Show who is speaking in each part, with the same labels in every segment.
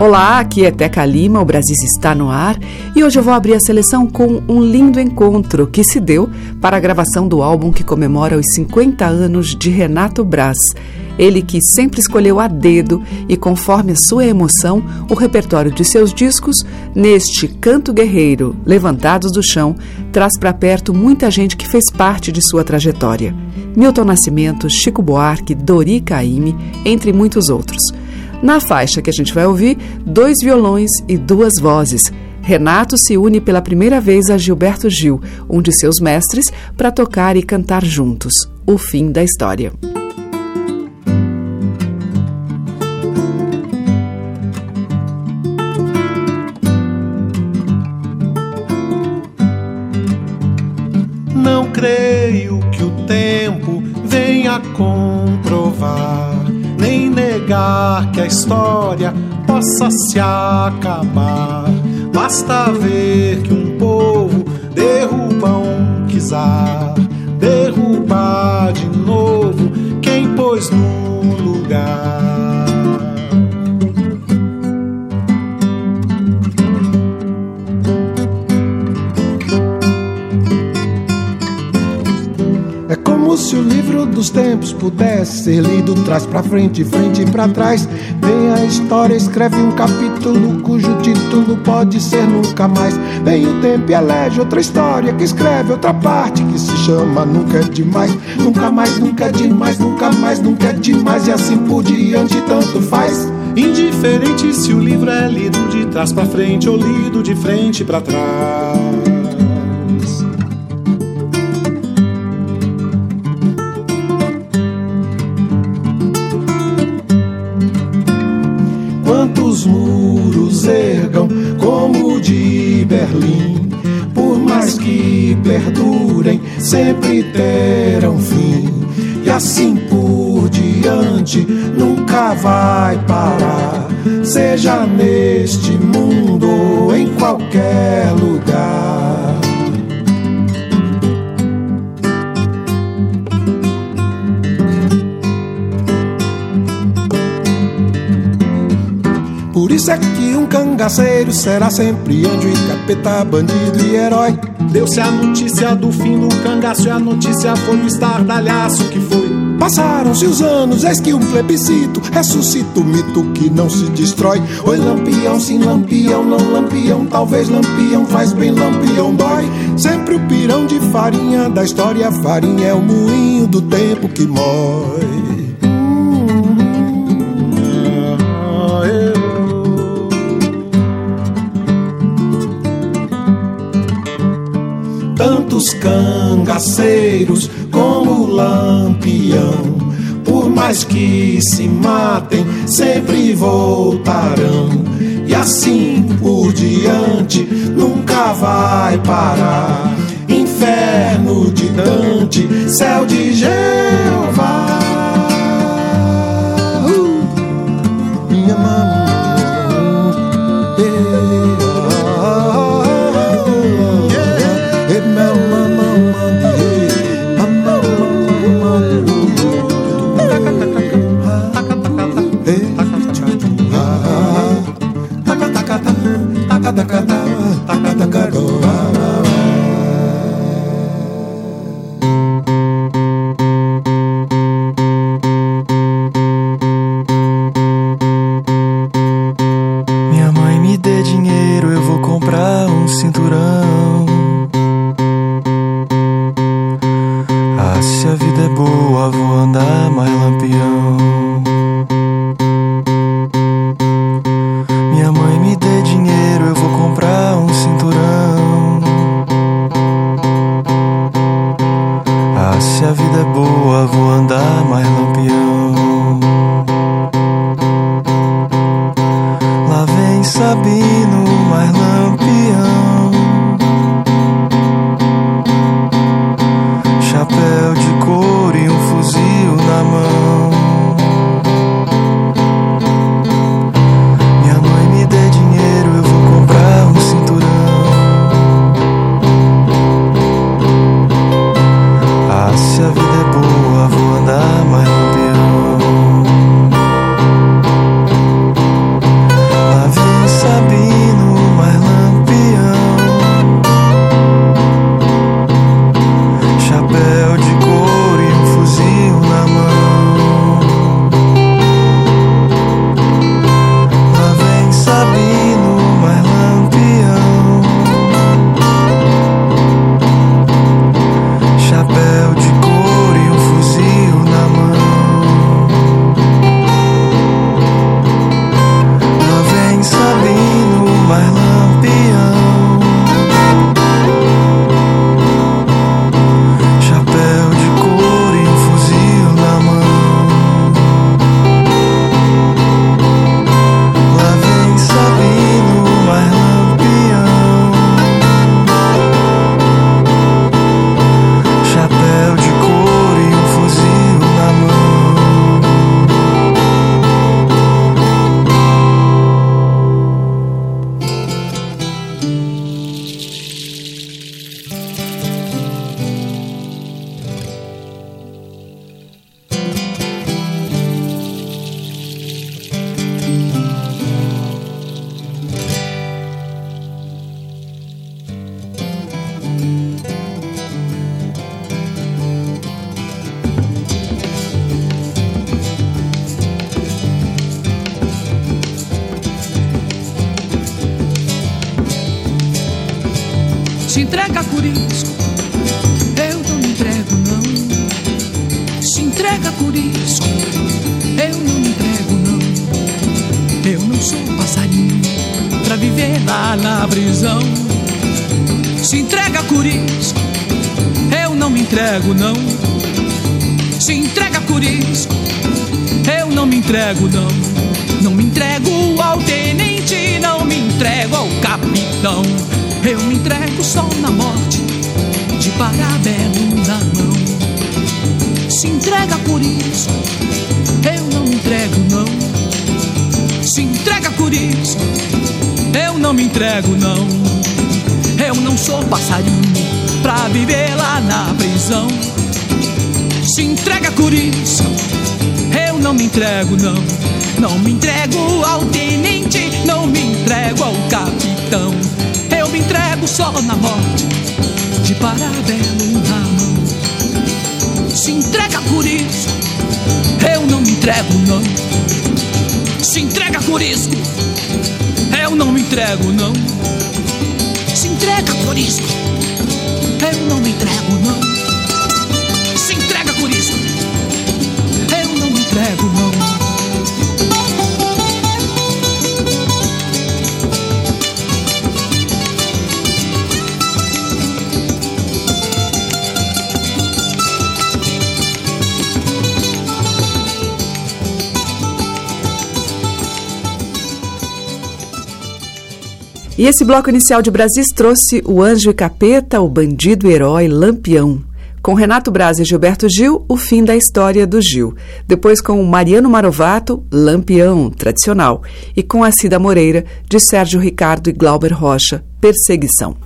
Speaker 1: Olá, aqui é Teca Lima, o Brasil está no ar e hoje eu vou abrir a seleção com um lindo encontro que se deu para a gravação do álbum que comemora os 50 anos de Renato Braz. Ele que sempre escolheu a dedo e conforme a sua emoção o repertório de seus discos, neste Canto Guerreiro, Levantados do Chão, traz para perto muita gente que fez parte de sua trajetória. Milton Nascimento, Chico Buarque, Dori Caymmi, entre muitos outros. Na faixa que a gente vai ouvir, dois violões e duas vozes. Renato se une pela primeira vez a Gilberto Gil, um de seus mestres, para tocar e cantar juntos. O fim da história.
Speaker 2: Não creio que o tempo venha comprovar negar que a história possa se acabar. Basta ver que um povo derruba um czar, derrubar de novo quem pôs no lugar.
Speaker 3: Como se o livro dos tempos pudesse ser lido trás para frente, frente para trás. Vem a história, escreve um capítulo cujo título pode ser nunca mais. Vem o tempo e elege outra história que escreve outra parte que se chama Nunca é demais. Nunca mais, nunca é demais, nunca mais, nunca é demais. E assim por diante, tanto faz.
Speaker 2: Indiferente se o livro é lido de trás para frente ou lido de frente para trás.
Speaker 3: Sempre terão fim. E assim por diante nunca vai parar, seja neste mundo ou em qualquer lugar. Por isso é que um cangaceiro será sempre anjo e capeta, bandido e herói.
Speaker 2: Deu-se a notícia do fim do cangaço e a notícia foi o estardalhaço que foi.
Speaker 3: Passaram-se os anos, eis que um plebiscito ressuscita o mito que não se destrói. Oi, lampião, sim, lampião, não lampião, talvez lampião faz bem, lampião dói. Sempre o pirão de farinha da história, farinha é o moinho do tempo que mói. Tantos cangaceiros como lampião, por mais que se matem, sempre voltarão. E assim por diante, nunca vai parar. Inferno de Dante, céu de Jeová.
Speaker 4: Entrega curisco, eu não me entrego não. Se entrega curisco, eu não me entrego não. Eu não sou passarinho pra viver lá na prisão. Se entrega curisco, eu não me entrego não. Se entrega curisco, eu não me entrego não. Não me entrego ao tenente, não me entrego ao capitão. Eu me entrego só na morte, de parabelo na mão. Se entrega por isso, eu não me entrego não. Se entrega por isso, eu não me entrego não. Eu não sou passarinho pra viver lá na prisão. Se entrega por isso, eu não me entrego não. Não me entrego ao tenente, não me entrego ao capitão. Me entrego só na morte, de parabelo na mão. Se entrega por isso, eu não me entrego não. Se entrega por isso, eu não me entrego não. Se entrega por isso, eu não me entrego não.
Speaker 5: E esse bloco inicial de Brasis trouxe o Anjo e Capeta, o Bandido Herói Lampião. Com Renato Braz e Gilberto Gil, o fim da história do Gil. Depois com Mariano Marovato, Lampião, tradicional. E com a Cida Moreira, de Sérgio Ricardo e Glauber Rocha, Perseguição.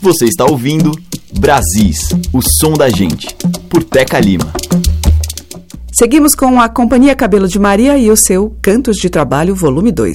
Speaker 6: Você está ouvindo Brasis, o som da gente, por Teca Lima.
Speaker 5: Seguimos com a Companhia Cabelo de Maria e o seu Cantos de Trabalho, volume 2.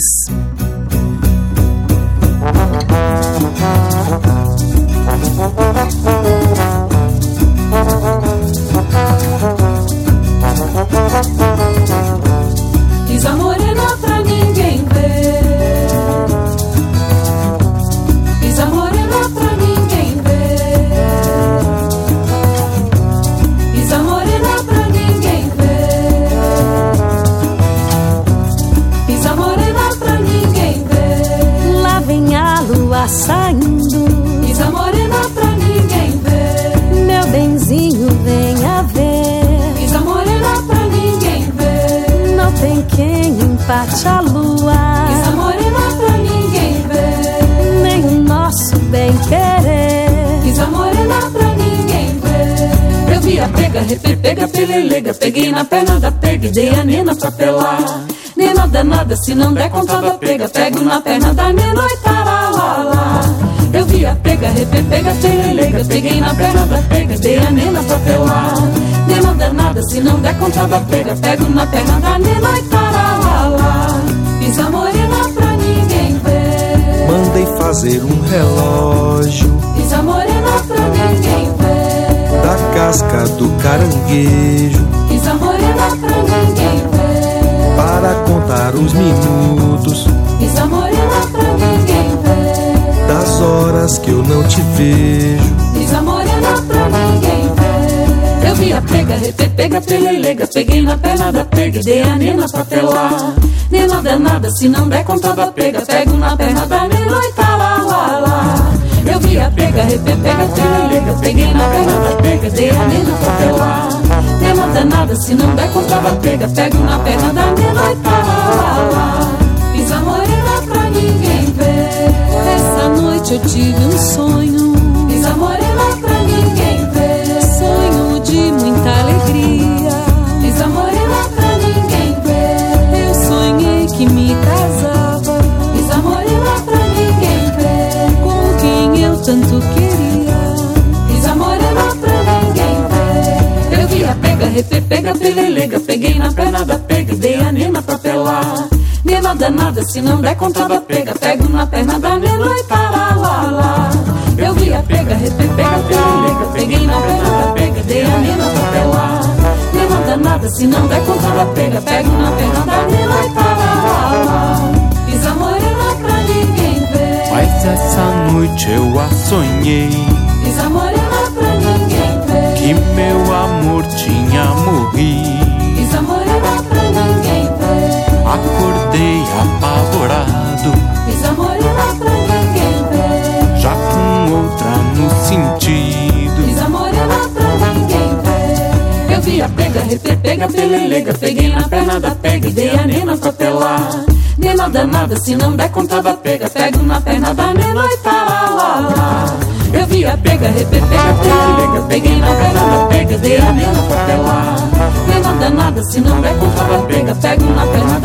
Speaker 5: Pega, repe, pega, pelelega. Peguei na perna da pega e dei a nena pra pelar. Nena danada, se não der conta da pega, pego na perna da nena e taralala. Eu vi a pega, repe, pega, pelelega. Peguei na perna da pega, dei a nena pra pelar. Nena danada, se não der conta da pega, pego na perna da nena e taralala. Pisa morena pra ninguém ver.
Speaker 7: Mandei fazer um relógio caranguejo
Speaker 5: Pisa morena pra ninguém ver.
Speaker 7: para contar os minutos
Speaker 5: Pisa morena pra ninguém ver.
Speaker 7: das horas que eu não te vejo.
Speaker 5: Pisa morena pra ninguém ver. Eu vi a pega, repe, pega, pelelega. Peguei na perna da pega, dei a nena pra pelar. Nena danada, se não der conta da pega, pego na perna da nena e tá. Eu vi a pega, repe, pega, pelelega. Peguei na perna da pega, dei a nena pra pelar. Nena danada, se não der conta da pega, pego na perna da nena e tá lá, lá. Pisa morena pra ninguém ver. Essa noite eu tive um sonho. Pisa morena pra a pega, pelelega. Peguei na perna da pega, dei a nena pra pelar. Nena danada, se não der conta da pega, pego na perna da nena e para lá, lá. Eu vi a pega, repe, pega, pelelega. Peguei na perna da pega, dei a nena pra pelar. Nena danada, se não der conta da pega, pego na perna da nena e para lá, lá. Pisa morena pra ninguém ver.
Speaker 7: Mas essa noite eu a sonhei que meu amor tinha morrido.
Speaker 5: Pra ninguém ver.
Speaker 7: Acordei apavorado,
Speaker 5: pra ninguém ver.
Speaker 7: já com outra no sentido.
Speaker 5: Morena pra ninguém ver. Eu vi a pega, repe, pega, pelelega. Peguei na perna da pega e dei a nena pra pelar. Nena danada, se não der conta da pega, pego na perna da nena e lá. Pega, pega, pelelega. Peguei na perna da pega, dei a nena pra pelar. Nena danada, se não der conta da pega, pego na perna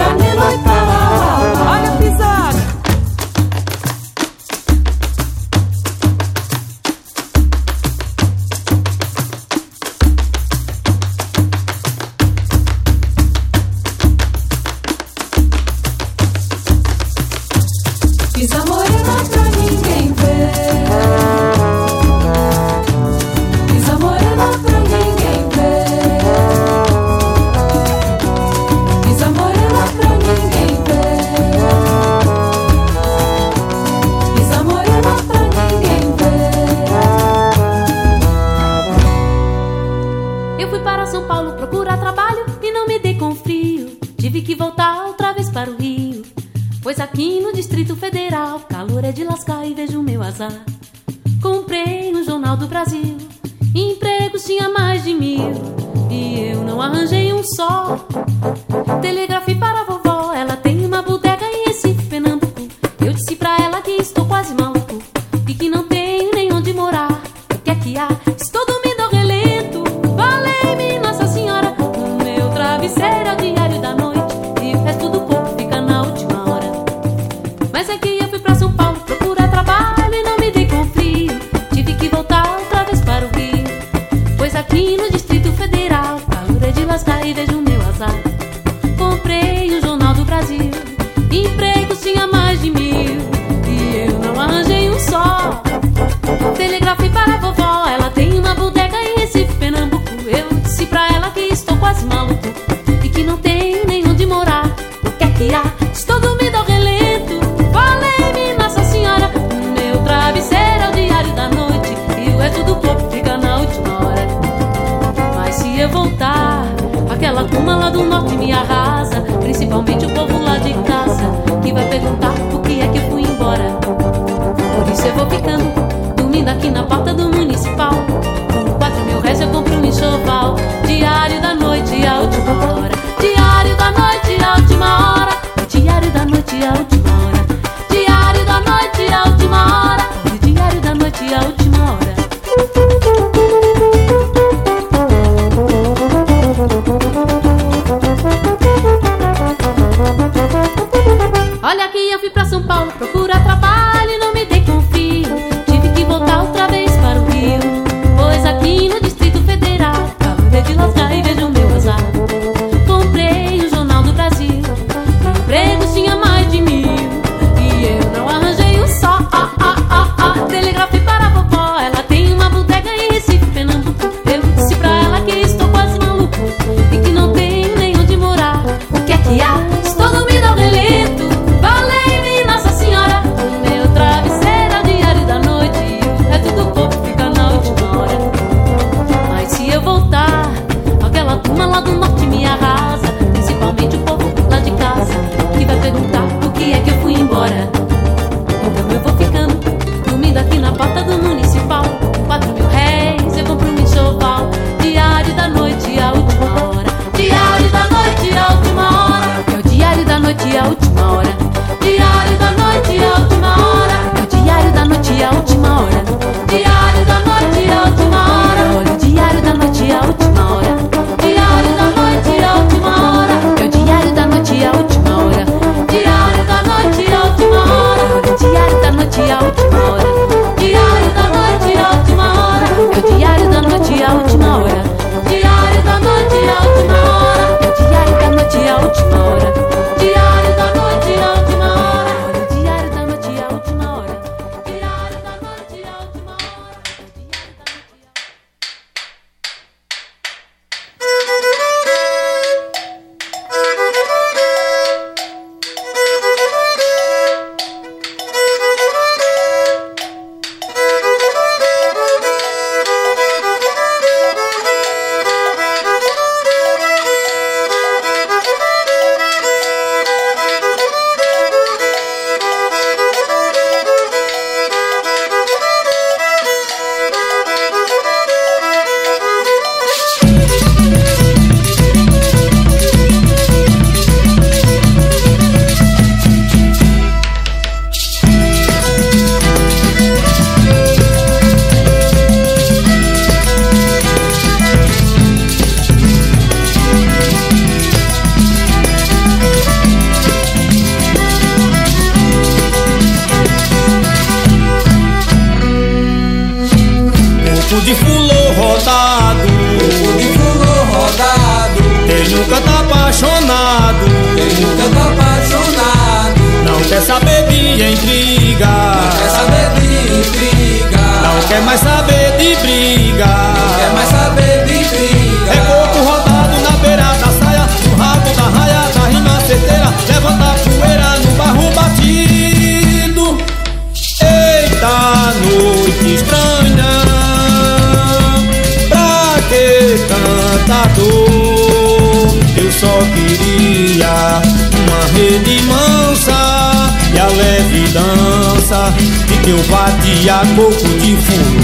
Speaker 5: A
Speaker 8: amor de
Speaker 9: fumo.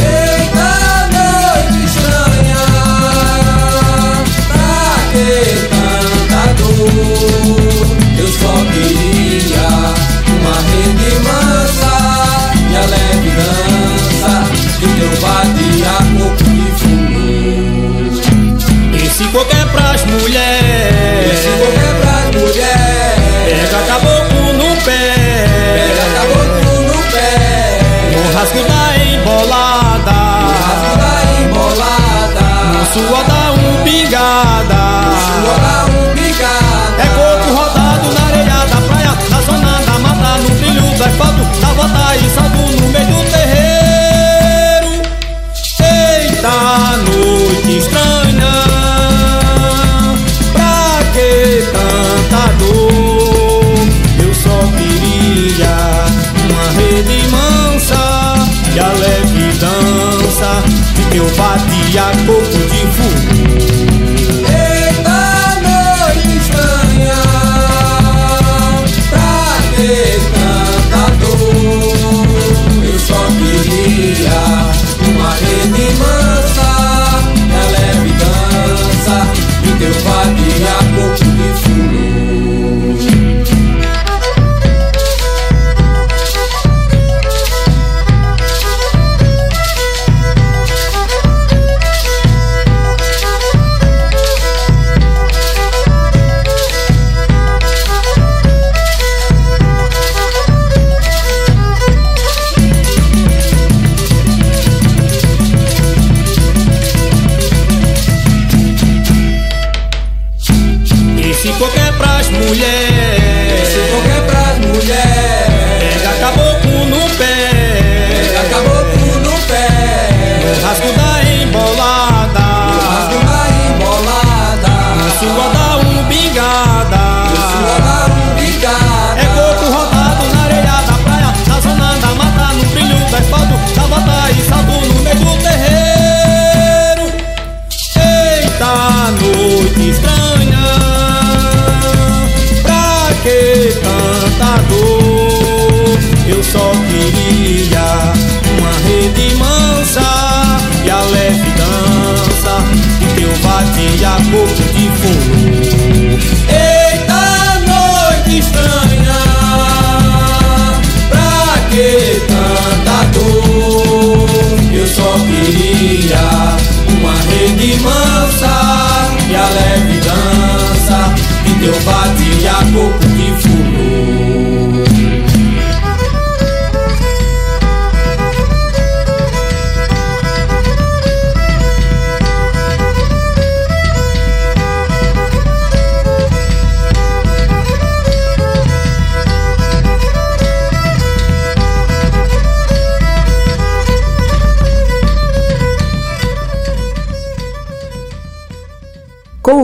Speaker 9: Eita noite estranha, pra que tanta dor? Eu só queria uma rede mansa e a leve dança de teu vadiar corpo de fumo. Esse coco é pras mulheres, esse coco é pras mulheres. O rasgo da embolada. O rasgo da embolada No suor da umbigada. No suor da umbigada É coco rodado na areia da praia Na zona da mata, no brilho do asfalto
Speaker 10: Da bota e salto no meio do vadia
Speaker 11: couto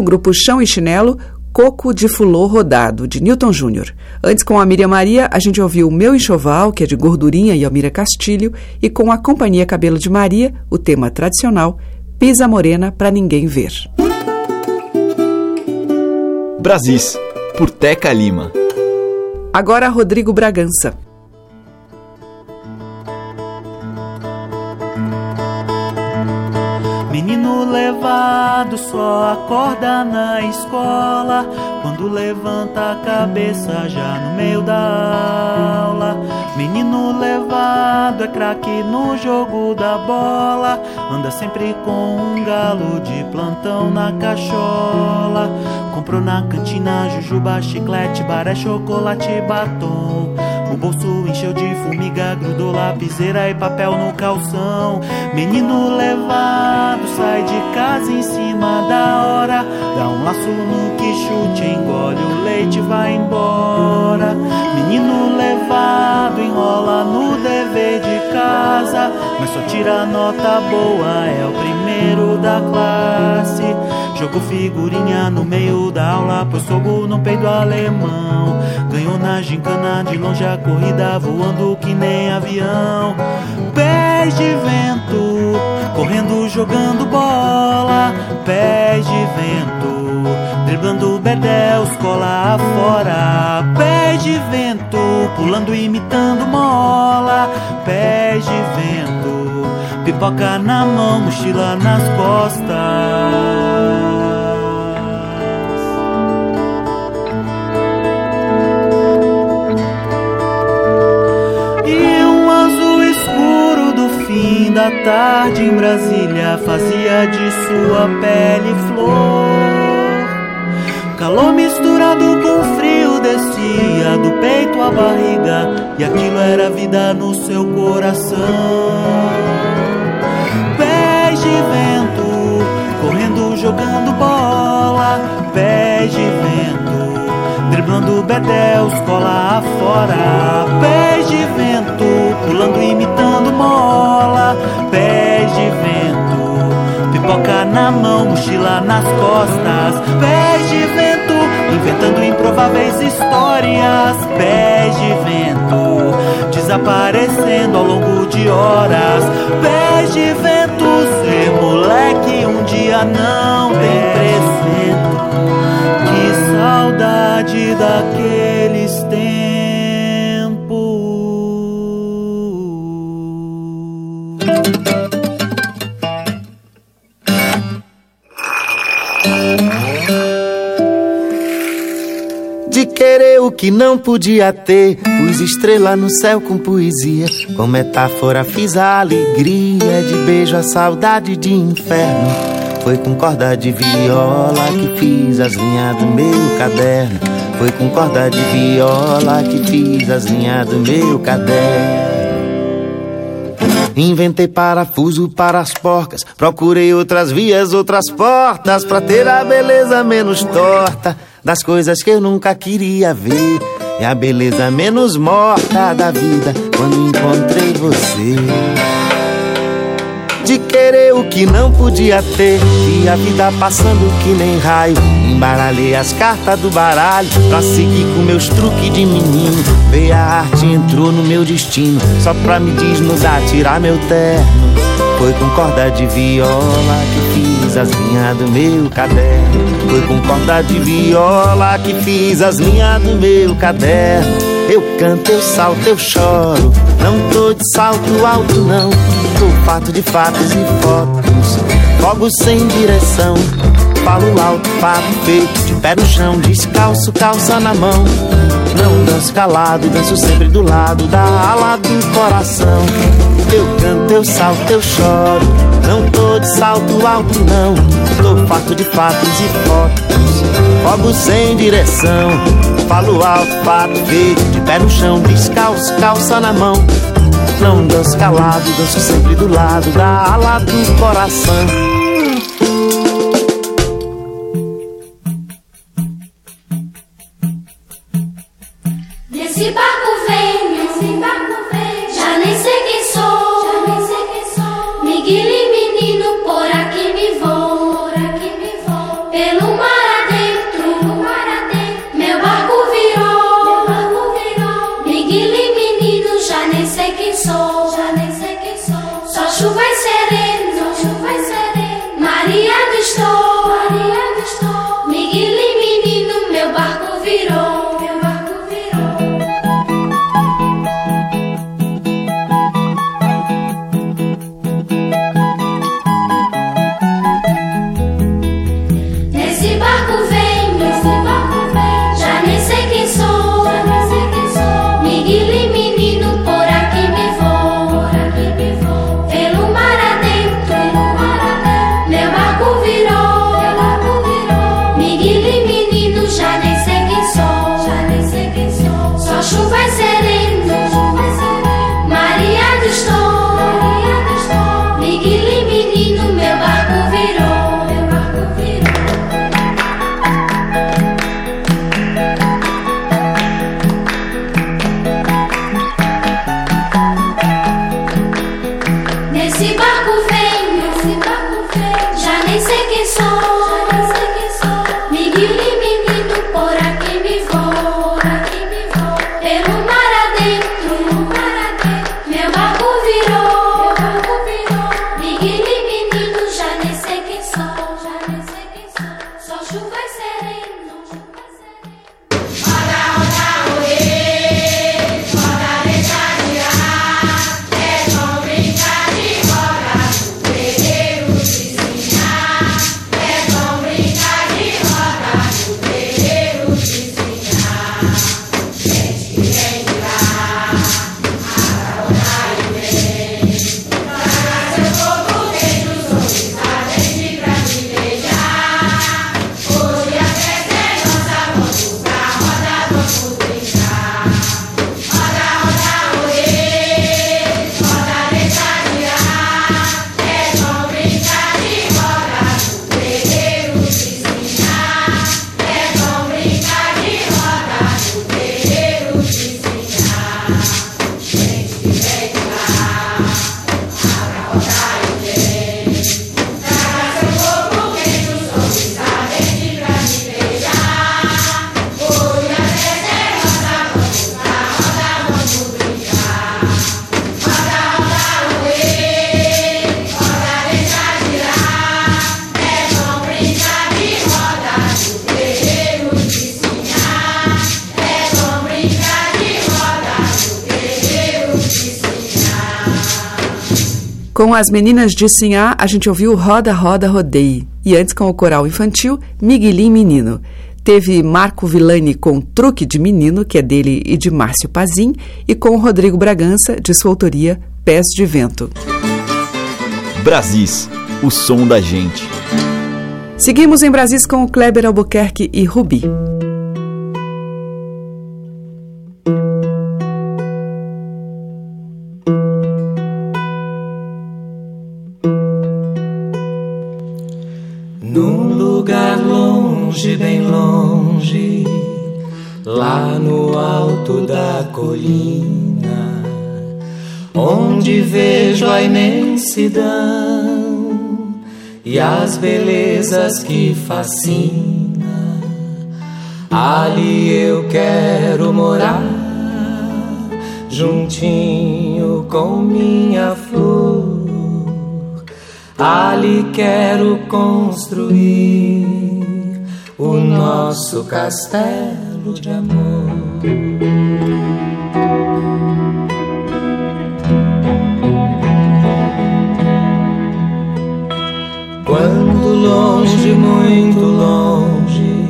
Speaker 11: grupo Chão e Chinelo, Coco de Fulô Rodado, de Newton Júnior. Antes, com a Miriam Maria, a gente ouviu o Meu Enxoval, que é de Gordurinha e Almira Castilho, e com a Companhia Cabelo de Maria, o tema tradicional, Pisa Morena pra Ninguém Ver.
Speaker 6: Brasis, por Teca Lima.
Speaker 11: Agora, Rodrigo Bragança.
Speaker 12: Menino levado só acorda na escola quando levanta a cabeça já no meio da aula. Menino levado é craque no jogo da bola, anda sempre com um galo de plantão na cachola. Comprou na cantina jujuba, chiclete, baré, chocolate batom. O bolso encheu de formiga, grudou lapiseira e papel no calção. Menino levado, sai de casa em cima da hora. Dá um laço no que chute, engole o leite, vai embora. Menino levado, enrola no dever de casa. Mas só tira nota boa, é o primeiro da classe. Jogou figurinha no meio da aula, pôs fogo no peito alemão. Ganhou na gincana de longe a corrida, voando que nem avião. Pés de vento, correndo, jogando bola. Pés de vento, driblando bedel, escola afora. Pés de vento, pulando, imitando mola. Pés de vento, pipoca na mão, mochila nas costas. Da tarde em Brasília fazia de sua pele flor. Calor misturado com frio descia do peito à barriga e aquilo era vida no seu coração. Pés de vento, correndo, jogando bola. Pés de vento, driblando bedel, escola afora. Pés de vento, pulando, imitando mola. Pés de vento, pipoca na mão, mochila nas costas. Pés de vento, inventando improváveis histórias. Pés de vento, desaparecendo ao longo de horas. Pés de vento, ser moleque um dia não tem preço. Que saudade daqueles
Speaker 13: que não podia ter, pus estrela no céu com poesia. Com metáfora fiz a alegria de beijo, a saudade de inferno. Foi com corda de viola que fiz as linhas do meu caderno. Foi com corda de viola que fiz as linhas do meu caderno. Inventei parafuso para as porcas. Procurei outras vias, outras portas. Pra ter a beleza menos torta
Speaker 14: das coisas que eu nunca queria ver. É a beleza menos morta da vida quando encontrei você. De querer o que não podia ter, e a vida passando que nem raio. Embaralhei as cartas do baralho pra seguir com meus truques de menino. Veio a arte, entrou no meu destino, só pra me desnudar, tirar meu terno. Foi com corda de viola que fiz as linhas do meu caderno. Foi com corda de viola que fiz as linhas do meu caderno. Eu canto, eu salto, eu choro. Não tô de salto alto, não. Tô fato de fatos e fotos. Fogo sem direção. Falo alto, fato feito. De pé no chão, descalço, calça na mão. Não danço calado, danço sempre do lado da ala do coração. Eu canto, eu salto, eu choro. Não tô de salto alto, não. Tô farto de fatos e fotos. Fogo sem direção. Falo alto, fato feito. De pé no chão, descalço, calça na mão. Não danço calado, danço sempre do lado da ala do coração.
Speaker 1: Com as meninas de Sinhá, a gente ouviu Roda, Roda, Rodeie. E antes, com o coral infantil, Miguelim Menino. Teve Marco Villani com Truque de Menino, que é dele e de Márcio Pazin, e com Rodrigo Bragança, de sua autoria, Pés de Vento.
Speaker 6: Brasis, o som da gente.
Speaker 1: Seguimos em Brasis com o Kleber Albuquerque e Rubi.
Speaker 15: Longe, bem longe, lá no alto da colina, onde vejo a imensidão e as belezas que fascinam. Ali eu quero morar, juntinho com minha flor Ali quero construir o nosso castelo de amor. Quando longe, muito longe,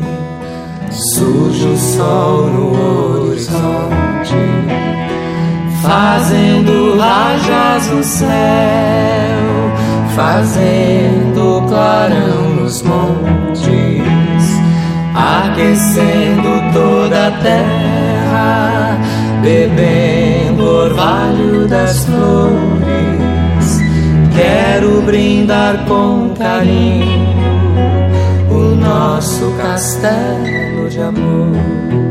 Speaker 15: surge o sol no horizonte, fazendo rajas no céu fazendo clarão nos montes, aquecendo toda a terra, bebendo orvalho das flores. Quero brindar com carinho o nosso castelo de amor.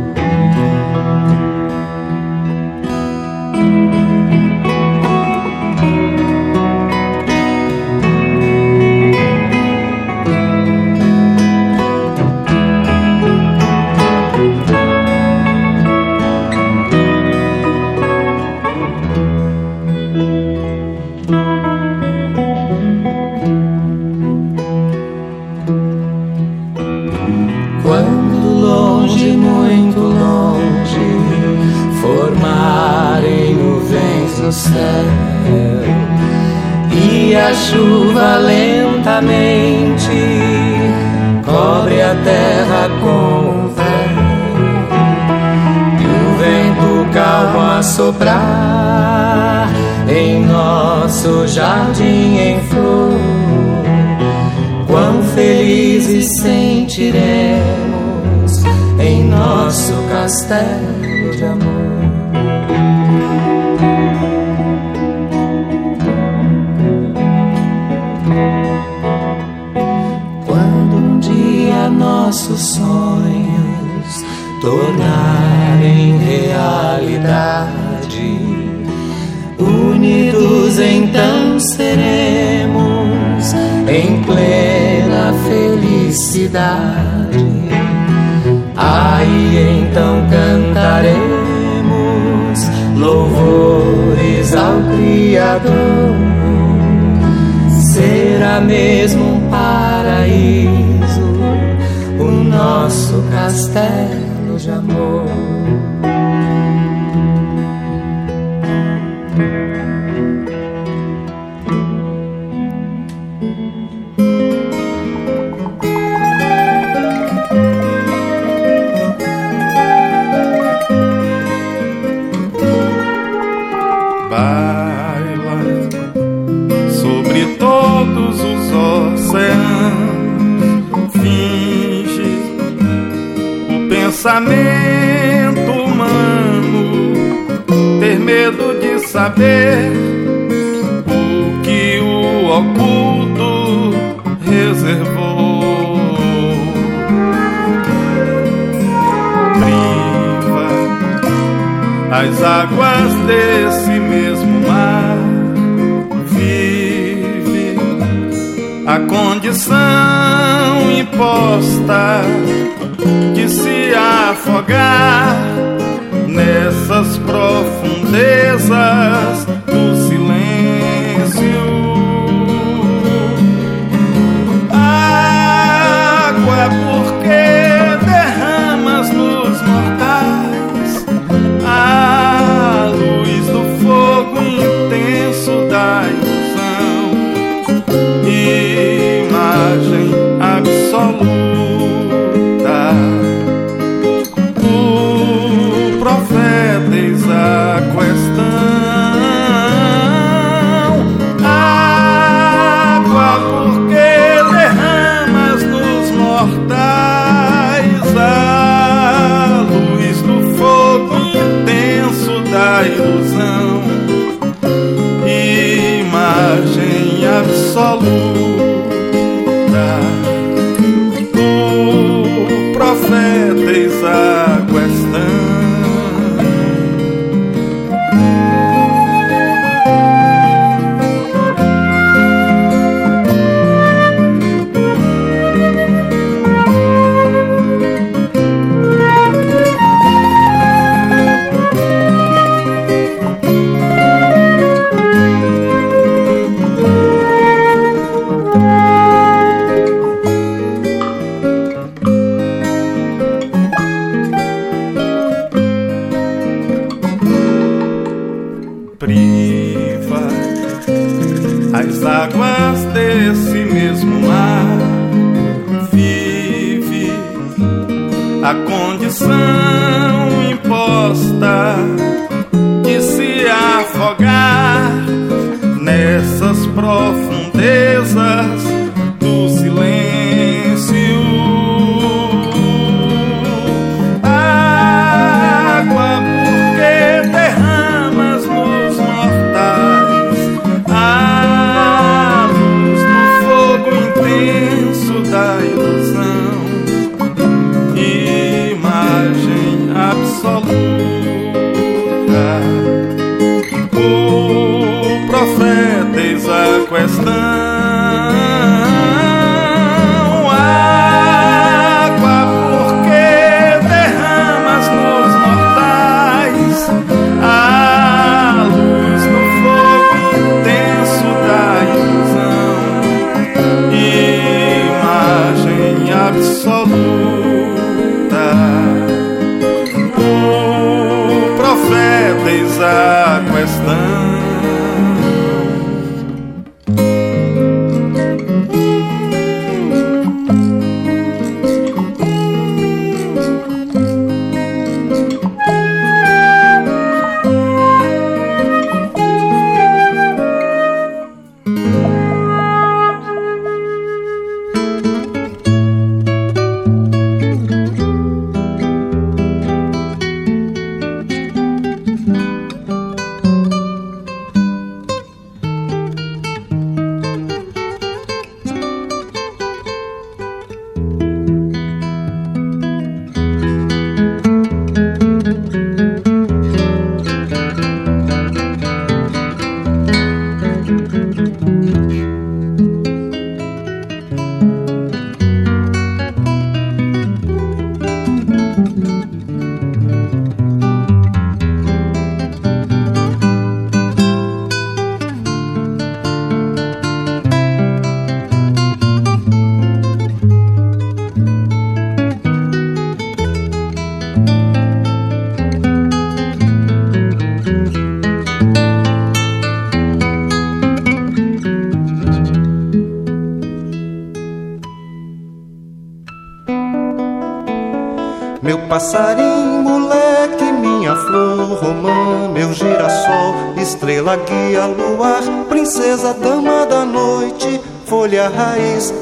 Speaker 15: Chuva lentamente cobre a terra com véu e o vento calmo a soprar em nosso jardim em flor. Quão felizes sentiremos em nosso castelo sonhos tornarem realidade. Unidos então seremos em plena felicidade. Aí então cantaremos louvores ao Criador. Será mesmo um paraíso nosso castelo
Speaker 16: pensamento humano ter medo de saber o que o oculto reservou. Priva as águas desse mesmo mar. Vive a condição imposta afogar nessas profundezas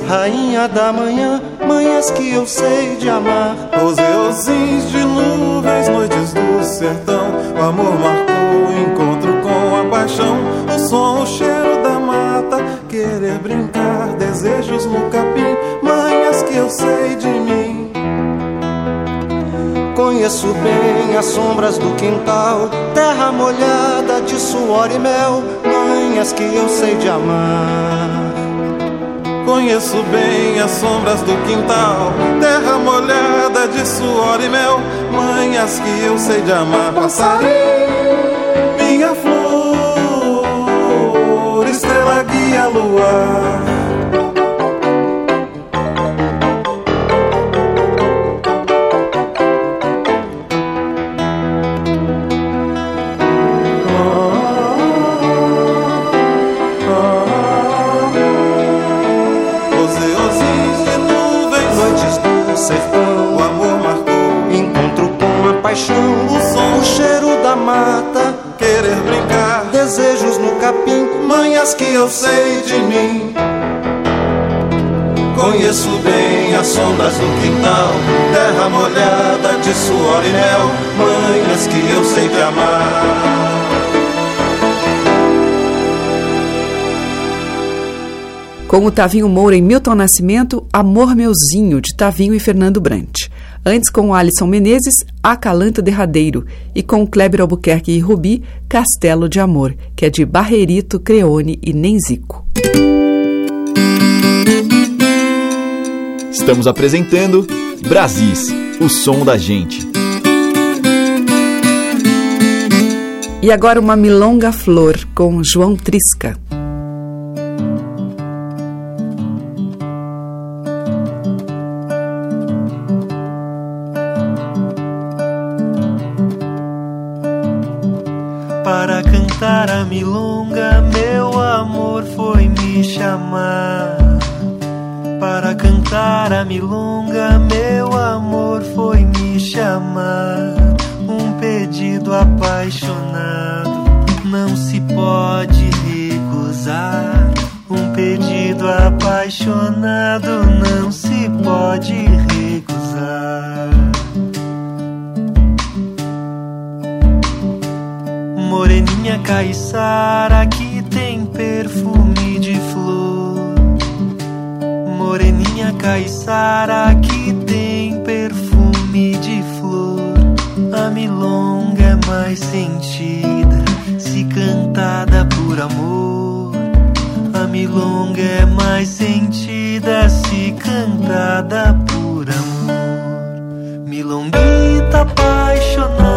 Speaker 17: rainha da manhã, manhãs que eu sei de amar.
Speaker 3: Os eusins de nuvens, noites do sertão, o amor marcou o encontro com a paixão, o som, o cheiro da mata, querer brincar, desejos no capim, manhas que eu sei de mim.
Speaker 17: Conheço bem as sombras do quintal, terra molhada de suor e mel, manhas que eu sei de amar.
Speaker 3: Conheço bem as sombras do quintal, terra molhada de suor e mel, manhas que eu sei de amar. Passarinho, minha flor, estrela guia luar. Que eu sei de mim.
Speaker 17: Conheço bem as sombras do quintal, terra molhada de suor e mel, manhas que eu sei de amar.
Speaker 1: Com o Tavinho Moura em Milton Nascimento, Amor Meuzinho, de Tavinho e Fernando Brant. Antes, com o Alisson Menezes, Acalanto Derradeiro. E com o Kleber Albuquerque e Rubi, Castelo de Amor, que é de Barrerito, Creone e Nenzico.
Speaker 6: Estamos apresentando Brasis, o som da gente.
Speaker 1: E agora uma Milonga Flor, com João Trisca.
Speaker 18: Cantar a milonga, meu amor foi me chamar. Para cantar
Speaker 12: a milonga, meu amor foi me chamar. Um pedido apaixonado não se pode recusar. Um pedido apaixonado não se pode recusar. Moreninha caiçara que tem perfume de flor. Moreninha caiçara que tem perfume de flor. A milonga é mais sentida se cantada por amor. A milonga é mais sentida se cantada por amor. Milonguita apaixonada,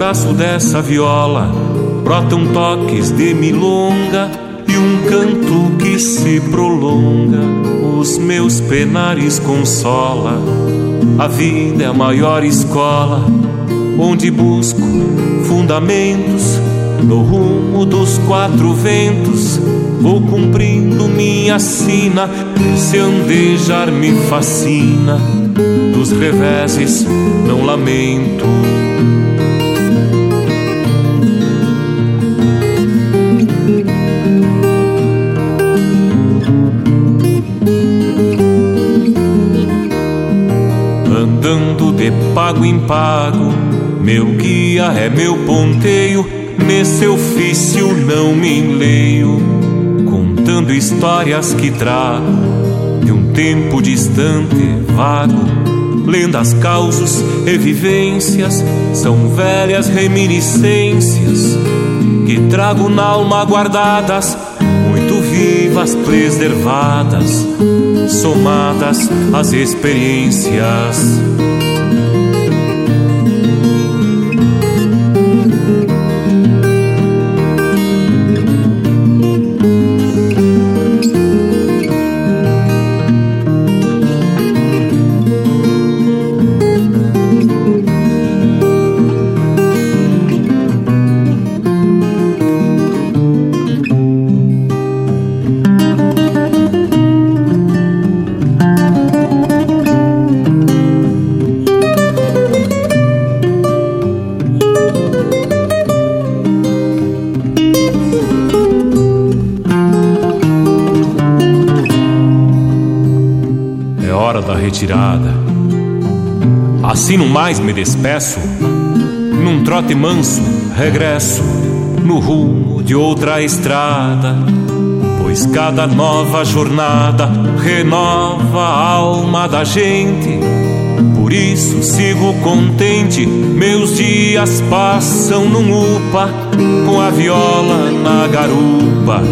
Speaker 19: braço dessa viola brotam toques de milonga e um canto que se prolonga. Os meus penares consola. A vida é a maior escola onde busco fundamentos no rumo dos quatro ventos. Vou cumprindo minha sina, se andejar me fascina. Dos reveses não lamento. Pago em pago, meu guia é meu ponteio. Nesse ofício não me enleio, contando histórias que trago de um tempo distante, vago. Lendas, causos e vivências são velhas reminiscências que trago na alma guardadas, muito vivas, preservadas, somadas às experiências. Retirada. Assim no mais me despeço, num trote manso regresso no rumo de outra estrada. Pois cada nova jornada renova a alma da gente. Por isso sigo contente, meus dias passam num upa, com a viola na garupa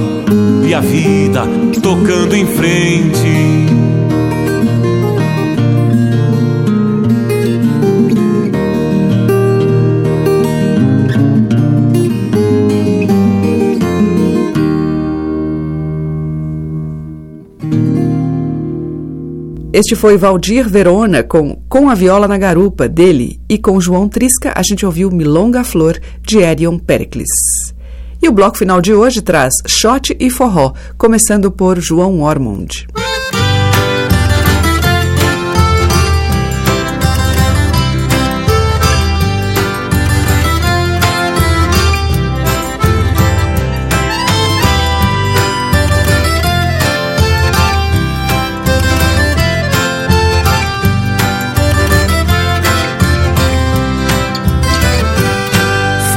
Speaker 19: e a vida tocando em frente.
Speaker 1: Este foi Valdir Verona com Com a Viola na Garupa, dele, e com João Trisca a gente ouviu Milonga Flor, de Erion Pericles. E o bloco final de hoje traz shot e forró, começando por João Ormond.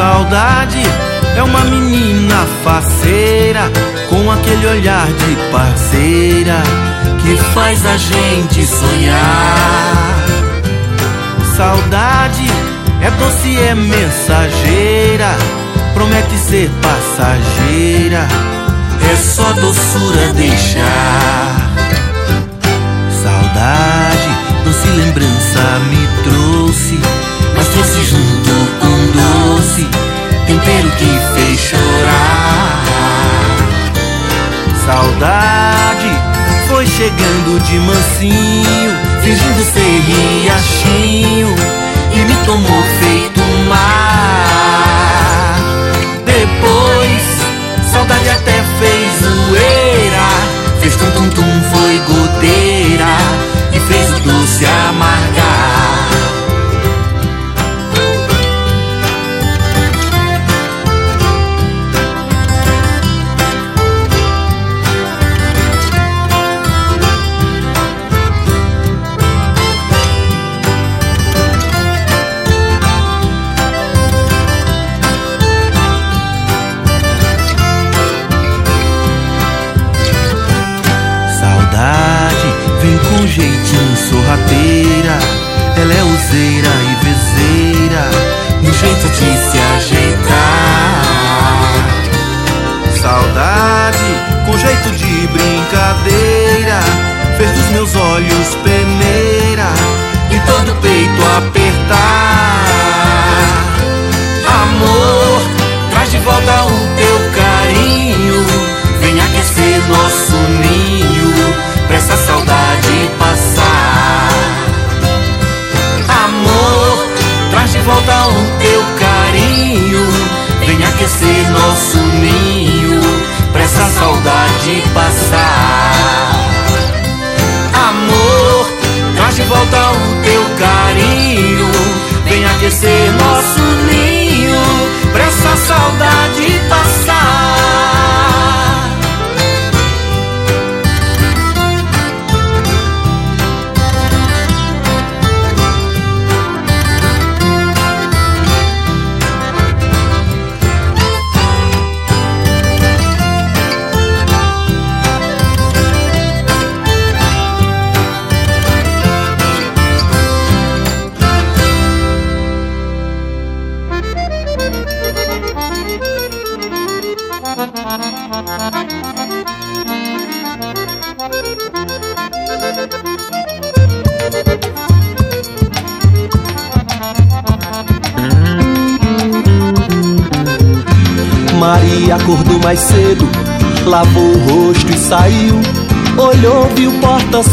Speaker 13: Saudade é uma menina faceira com aquele olhar de parceira que faz a gente sonhar. Saudade é doce, é mensageira, promete ser passageira, é só doçura deixar. Saudade, doce lembrança me trouxe, mas trouxe junto doce tempero que fez chorar. Saudade foi chegando de mansinho, fingindo ser riachinho, e me tomou feito mar. Depois, saudade até fez zoeira, fez tum tum tum, foi goteira, e fez o doce amargar. Olhos peneira e todo peito apertar.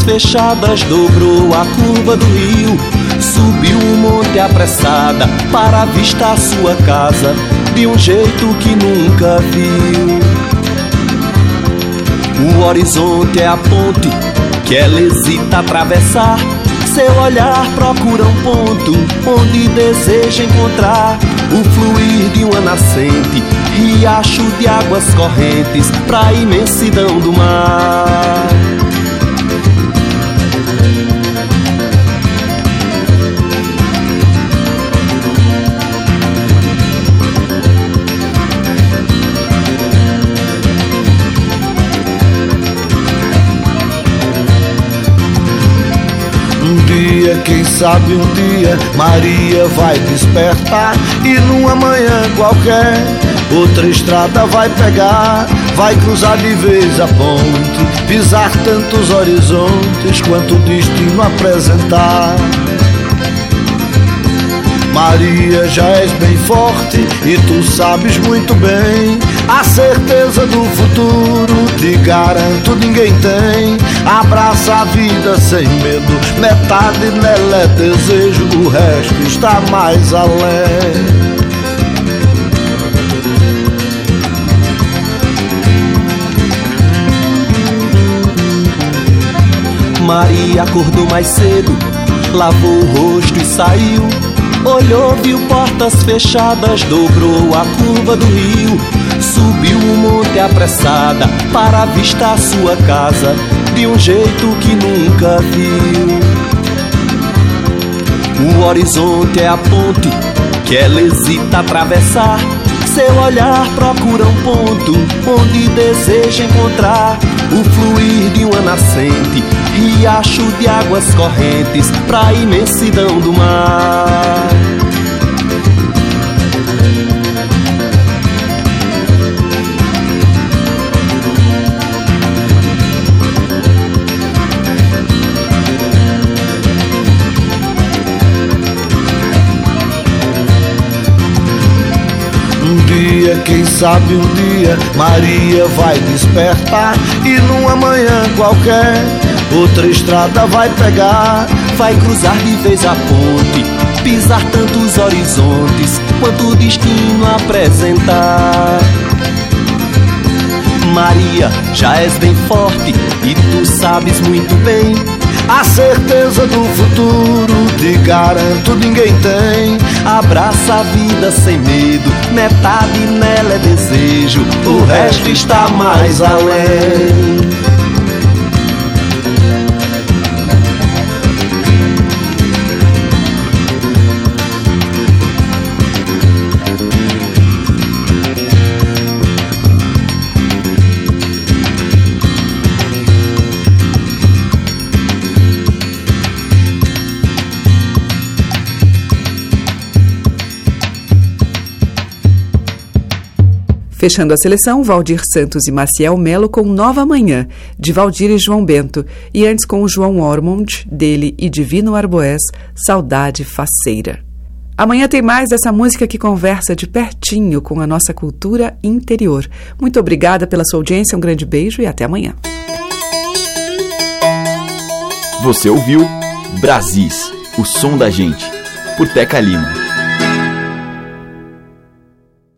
Speaker 20: Fechadas, dobrou a curva do rio. Subiu um monte apressada para avistar sua casa de um jeito que nunca viu. O horizonte é a ponte que ela hesita atravessar. Seu olhar procura um ponto onde deseja encontrar o fluir de uma nascente, riacho de águas correntes pra imensidão do mar. Sabe um dia Maria vai despertar e numa manhã qualquer outra estrada vai pegar, vai cruzar de vez a ponte, pisar tantos horizontes quanto o destino apresentar. Maria, já és bem forte e tu sabes muito bem. A certeza do futuro, te garanto, ninguém tem. Abraça a vida sem medo, metade nela é desejo, o resto está mais além.
Speaker 13: Maria acordou mais cedo, lavou o rosto e saiu Olhou, viu portas fechadas, dobrou a curva do rio, subiu o monte apressada para avistar sua casa de um jeito que nunca viu. O horizonte é a ponte que ela hesita atravessar. Seu olhar procura um ponto onde deseja encontrar o fluir de uma nascente, riacho de águas correntes pra imensidão do mar.
Speaker 20: Sabe um dia Maria vai despertar e numa manhã qualquer outra estrada vai pegar,
Speaker 13: vai cruzar de vez a ponte, pisar tantos horizontes quanto o destino apresentar. Maria, já és bem forte e tu sabes muito bem
Speaker 20: a certeza do futuro, te garanto, ninguém tem.
Speaker 13: Abraça a vida sem medo, metade nela é desejo, o resto está mais além.
Speaker 1: Fechando a seleção, Valdir Santos e Maciel Melo com Nova Manhã, de Valdir e João Bento. E antes com o João Ormond, dele e Divino Arboés, Saudade Faceira. Amanhã tem mais dessa música que conversa de pertinho com a nossa cultura interior. Muito obrigada pela sua audiência, um grande beijo e até amanhã.
Speaker 6: Você ouviu Brasis, o som da gente, por Teca Lima.